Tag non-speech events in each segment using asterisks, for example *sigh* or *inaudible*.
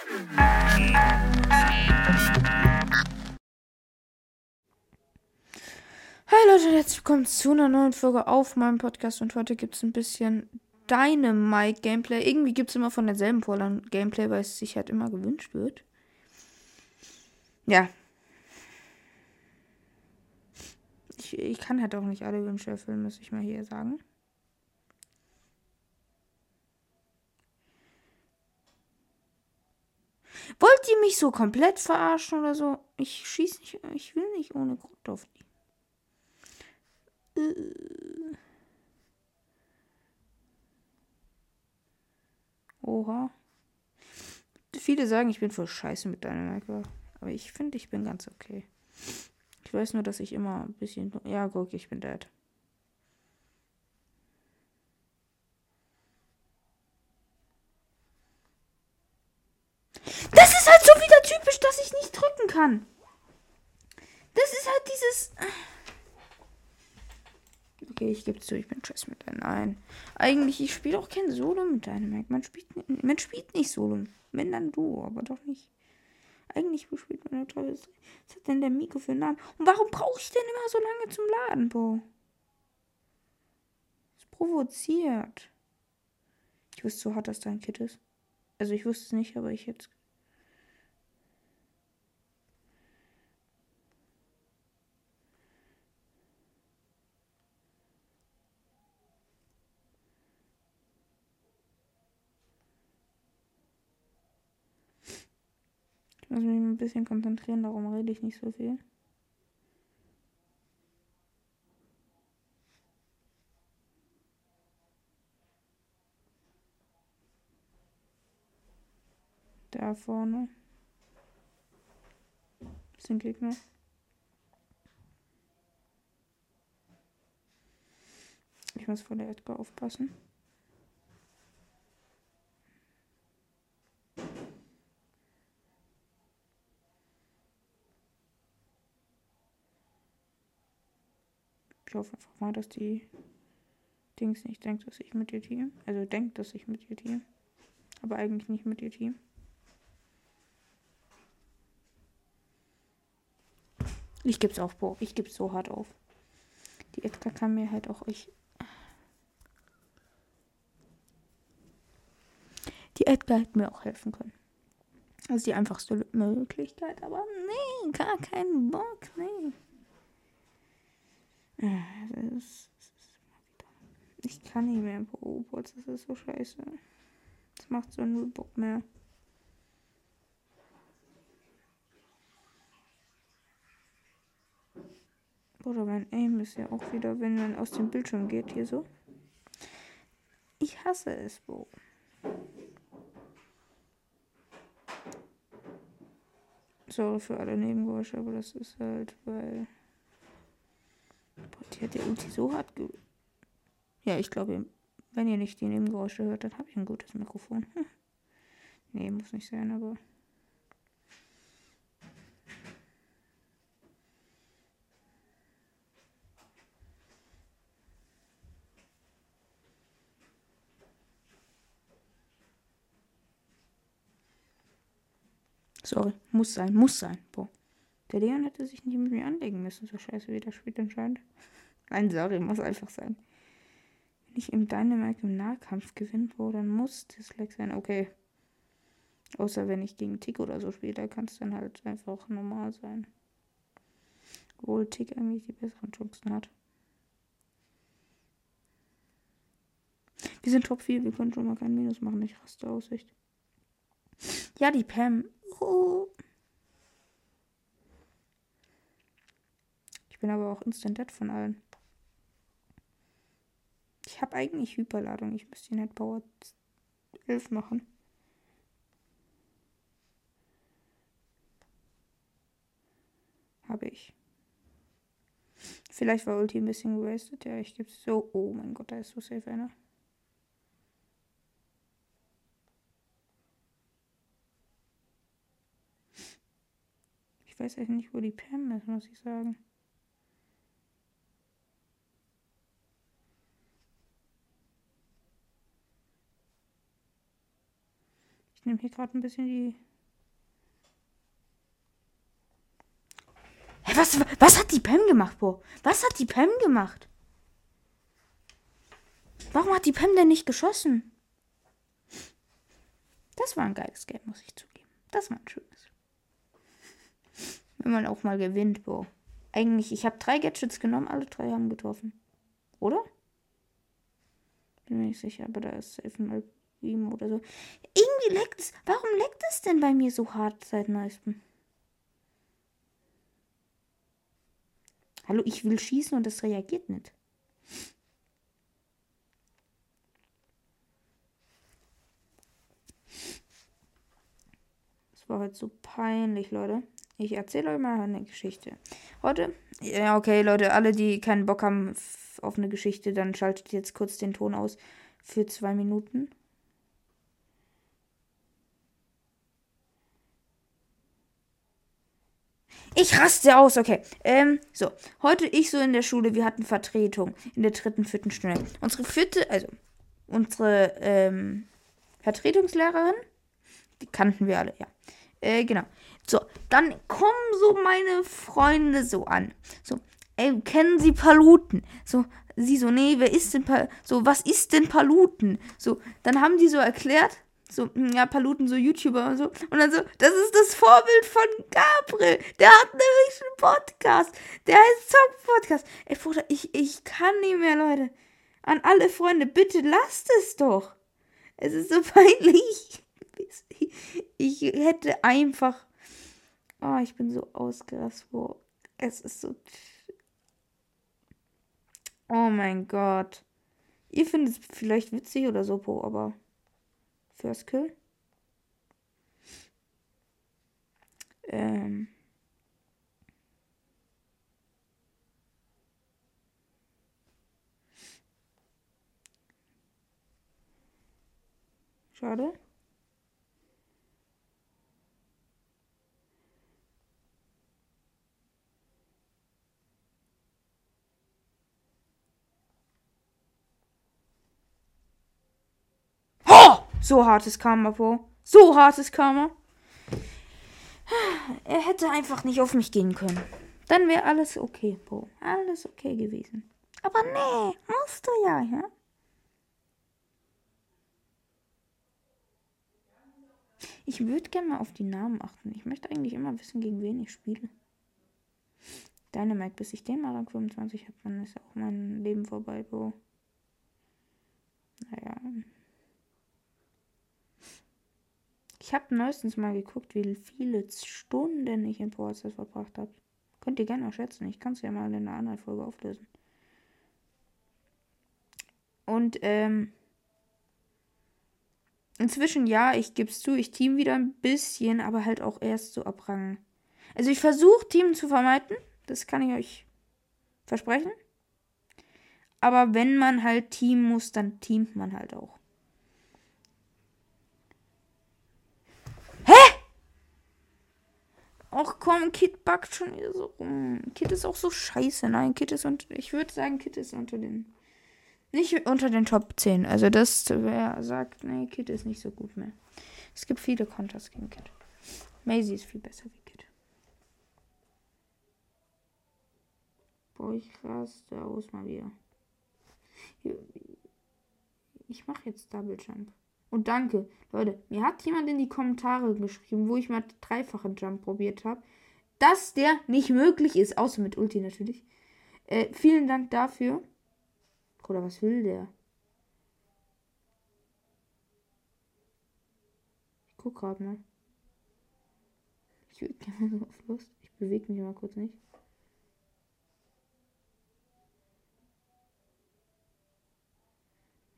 Hi Leute, herzlich willkommen zu einer neuen Folge auf meinem Podcast und heute gibt es ein bisschen Dynamite Gameplay. Irgendwie gibt es immer von derselben Vorlage Gameplay, weil es sich halt immer gewünscht wird. Ja. Ich, ich kann halt auch nicht alle Wünsche erfüllen, muss ich mal hier sagen. Wollt ihr mich so komplett verarschen oder so? Ich schieß nicht, ich will nicht ohne Grund auf die. Äh. Oha. Viele sagen, ich bin voll scheiße mit deiner Minecraft. Aber ich finde, ich bin ganz okay. Ich weiß nur, dass ich immer ein bisschen. Ja, guck, ich bin dead. Das ist halt so wieder typisch, dass ich nicht drücken kann. Das ist halt dieses. Okay, ich gebe zu, ich bin Chess mit einem. Nein. Eigentlich, ich spiele auch kein Solo mit einem. Man spielt, man spielt nicht Solo. Wenn dann du, aber doch nicht. Eigentlich spielt man ja. Was hat denn der Mikro für einen Namen? Und warum brauche ich denn immer so lange zum Laden, Bo? Das provoziert. Ich wusste so hart, dass dein Kit ist. Also ich wusste es nicht, aber ich jetzt. Muss mich ein bisschen konzentrieren, darum rede ich nicht so viel. Da vorne. Sind Gegner. Ich muss vor der Edgar aufpassen. Hoffe einfach mal, dass die Dings nicht denkt, dass ich mit ihr team. Also denkt, dass ich mit ihr team. Aber eigentlich nicht mit ihr team. Ich geb's auf, Bo. Ich geb's so hart auf. Die Edgar kann mir halt auch ich. Die Edgar hätte mir auch helfen können. Das ist die einfachste Möglichkeit, aber nee, gar keinen Bock, nee. Ich kann nicht mehr pro Robots, das ist so scheiße. Das macht so null Bock mehr. Oder mein Aim ist ja auch wieder, wenn man aus dem Bildschirm geht, hier so. Ich hasse es, Bo. Sorry für alle Nebengeräusche, aber das ist halt, weil. Hat der Ulti so hart ge. Ja, ich glaube, wenn ihr nicht die Nebengeräusche hört, dann habe ich ein gutes Mikrofon. Hm. *laughs* Nee, muss nicht sein, aber. Sorry, muss sein, muss sein. Boah. Der Leon hätte sich nicht mit mir anlegen müssen, so scheiße wie das Spiel anscheinend. Nein, sorry, muss einfach sein. Wenn ich im Dynamite im Nahkampf gewinne, Bro, dann muss das Leck sein. Okay. Außer wenn ich gegen Tick oder so spiele, da kann es dann halt einfach normal sein. Obwohl Tick eigentlich die besseren Chancen hat. Wir sind Top 4, wir können schon mal kein Minus machen. Ich raste Aussicht. Ja, die Pam. Oh. Ich bin aber auch instant dead von allen. Ich habe eigentlich Hyperladung. Ich müsste halt Power 11 machen. Habe ich. Vielleicht war Ulti ein bisschen gewastet. Ja, ich gebe es so. Oh mein Gott, da ist so safe einer. Ich weiß echt nicht, wo die Pam ist, muss ich sagen. Ich nehme hier gerade ein bisschen die. Hey, was, was hat die Pam gemacht, Bro? Was hat die Pam gemacht? Warum hat die Pam denn nicht geschossen? Das war ein geiles Game, muss ich zugeben. Das war ein schönes. Wenn man auch mal gewinnt, Bro. Eigentlich, ich habe drei Gadgets genommen, alle drei haben getroffen. Oder? Bin mir nicht sicher, aber da ist safe mal ihm oder so. Irgendwie leckt es. Warum leckt es denn bei mir so hart seit neuestem? Hallo, ich will schießen und es reagiert nicht. Das war halt so peinlich, Leute. Ich erzähle euch mal eine Geschichte. Heute, ja, okay, Leute, alle, die keinen Bock haben auf eine Geschichte, dann schaltet jetzt kurz den Ton aus für zwei Minuten. Ich raste aus, okay. Ähm, so. Heute ich so in der Schule, wir hatten Vertretung in der dritten, vierten Stunde. Unsere vierte, also unsere ähm, Vertretungslehrerin, die kannten wir alle, ja. Äh, genau. So, dann kommen so meine Freunde so an. So, ey, kennen Sie Paluten? So, sie so, nee, wer ist denn Paluten? So, was ist denn Paluten? So, dann haben die so erklärt, so, hm, ja, Paluten, so YouTuber und so. Und dann so, das ist das Vorbild von Gabriel. Der hat nämlich einen Podcast. Der heißt Zock Podcast. Ey, Bruder, ich, ich kann nicht mehr, Leute. An alle Freunde, bitte lasst es doch. Es ist so *laughs* peinlich. Ich hätte einfach. Oh, ich bin so ausgerastet. Boah. Es ist so. Oh mein Gott. Ihr findet es vielleicht witzig oder so, aber. First Kill. Ähm. Schade. So hartes Karma, Po. So hartes Karma. Er hätte einfach nicht auf mich gehen können. Dann wäre alles okay, Po. Alles okay gewesen. Aber nee, musst du ja, ja? Ich würde gerne mal auf die Namen achten. Ich möchte eigentlich immer wissen, gegen wen ich spiele. Dynamite, bis ich den mal Rang 25 habe, dann ist auch mein Leben vorbei, Bro. Naja. Ich habe neuestens mal geguckt, wie viele Stunden ich in Powerstars verbracht habe. Könnt ihr gerne mal schätzen. Ich kann es ja mal in einer anderen Folge auflösen. Und ähm, inzwischen ja, ich gebe es zu, ich team wieder ein bisschen, aber halt auch erst so ab. Also ich versuche Team zu vermeiden. Das kann ich euch versprechen. Aber wenn man halt teamen muss, dann teamt man halt auch. Och komm, Kit backt schon wieder so rum. Kit ist auch so scheiße. Nein, Kit ist unter. Ich würde sagen, Kit ist unter den. Nicht unter den Top 10. Also das, wer sagt, nee, Kit ist nicht so gut mehr. Es gibt viele Konters gegen Kit. Maisie ist viel besser wie Kit. Boah, ich raste aus mal wieder. Ich mache jetzt Double Jump. Und danke, Leute, mir hat jemand in die Kommentare geschrieben, wo ich mal dreifachen Jump probiert habe, dass der nicht möglich ist, außer mit Ulti natürlich. Äh, vielen Dank dafür. Oder was will der? Ich guck gerade mal. Ich. *laughs* Ich bewege mich mal kurz nicht.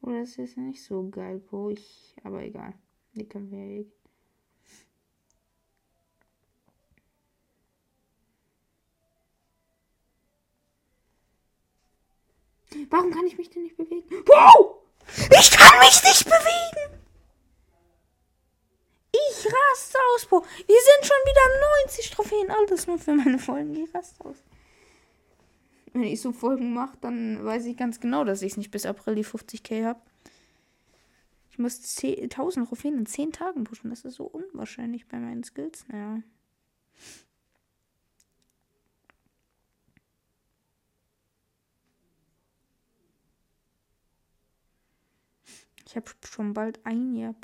Oder ist jetzt nicht so geil, wo ich. Aber egal. Die können wir ja eh. Warum kann ich mich denn nicht bewegen? Wow! Ich kann mich nicht bewegen! Ich raste aus, Bro. Wir sind schon wieder 90 Trophäen. Alles nur für meine Folgen. Ich raste aus wenn ich so Folgen mache, dann weiß ich ganz genau, dass ich nicht bis April die 50k habe. Ich muss 10, 1000 Trophäen in 10 Tagen pushen. Das ist so unwahrscheinlich bei meinen Skills. Naja. Ich habe schon bald ein Jahr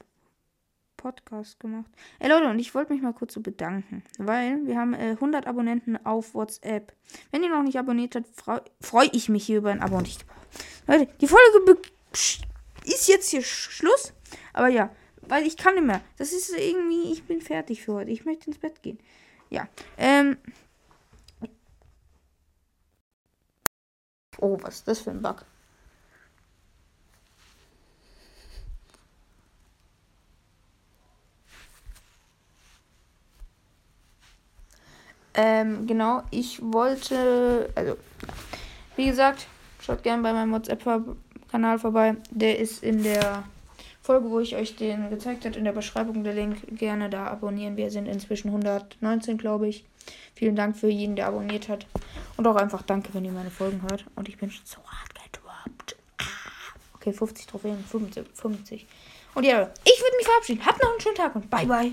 Podcast gemacht. Ey Leute, und ich wollte mich mal kurz so bedanken, weil wir haben äh, 100 Abonnenten auf WhatsApp. Wenn ihr noch nicht abonniert habt, freue freu ich mich hier über ein Abo. Und ich, Leute, die Folge ist jetzt hier Schluss. Aber ja, weil ich kann nicht mehr. Das ist irgendwie, ich bin fertig für heute. Ich möchte ins Bett gehen. Ja, ähm. Oh, was ist das für ein Bug? Ähm, genau, ich wollte, also, wie gesagt, schaut gerne bei meinem WhatsApp-Kanal vorbei. Der ist in der Folge, wo ich euch den gezeigt habe, in der Beschreibung der Link. Gerne da abonnieren. Wir sind inzwischen 119, glaube ich. Vielen Dank für jeden, der abonniert hat. Und auch einfach danke, wenn ihr meine Folgen hört. Und ich bin schon so hart gedroppt. Okay, 50 Trophäen, 50. 50. Und ja, ich würde mich verabschieden. Habt noch einen schönen Tag und bye bye.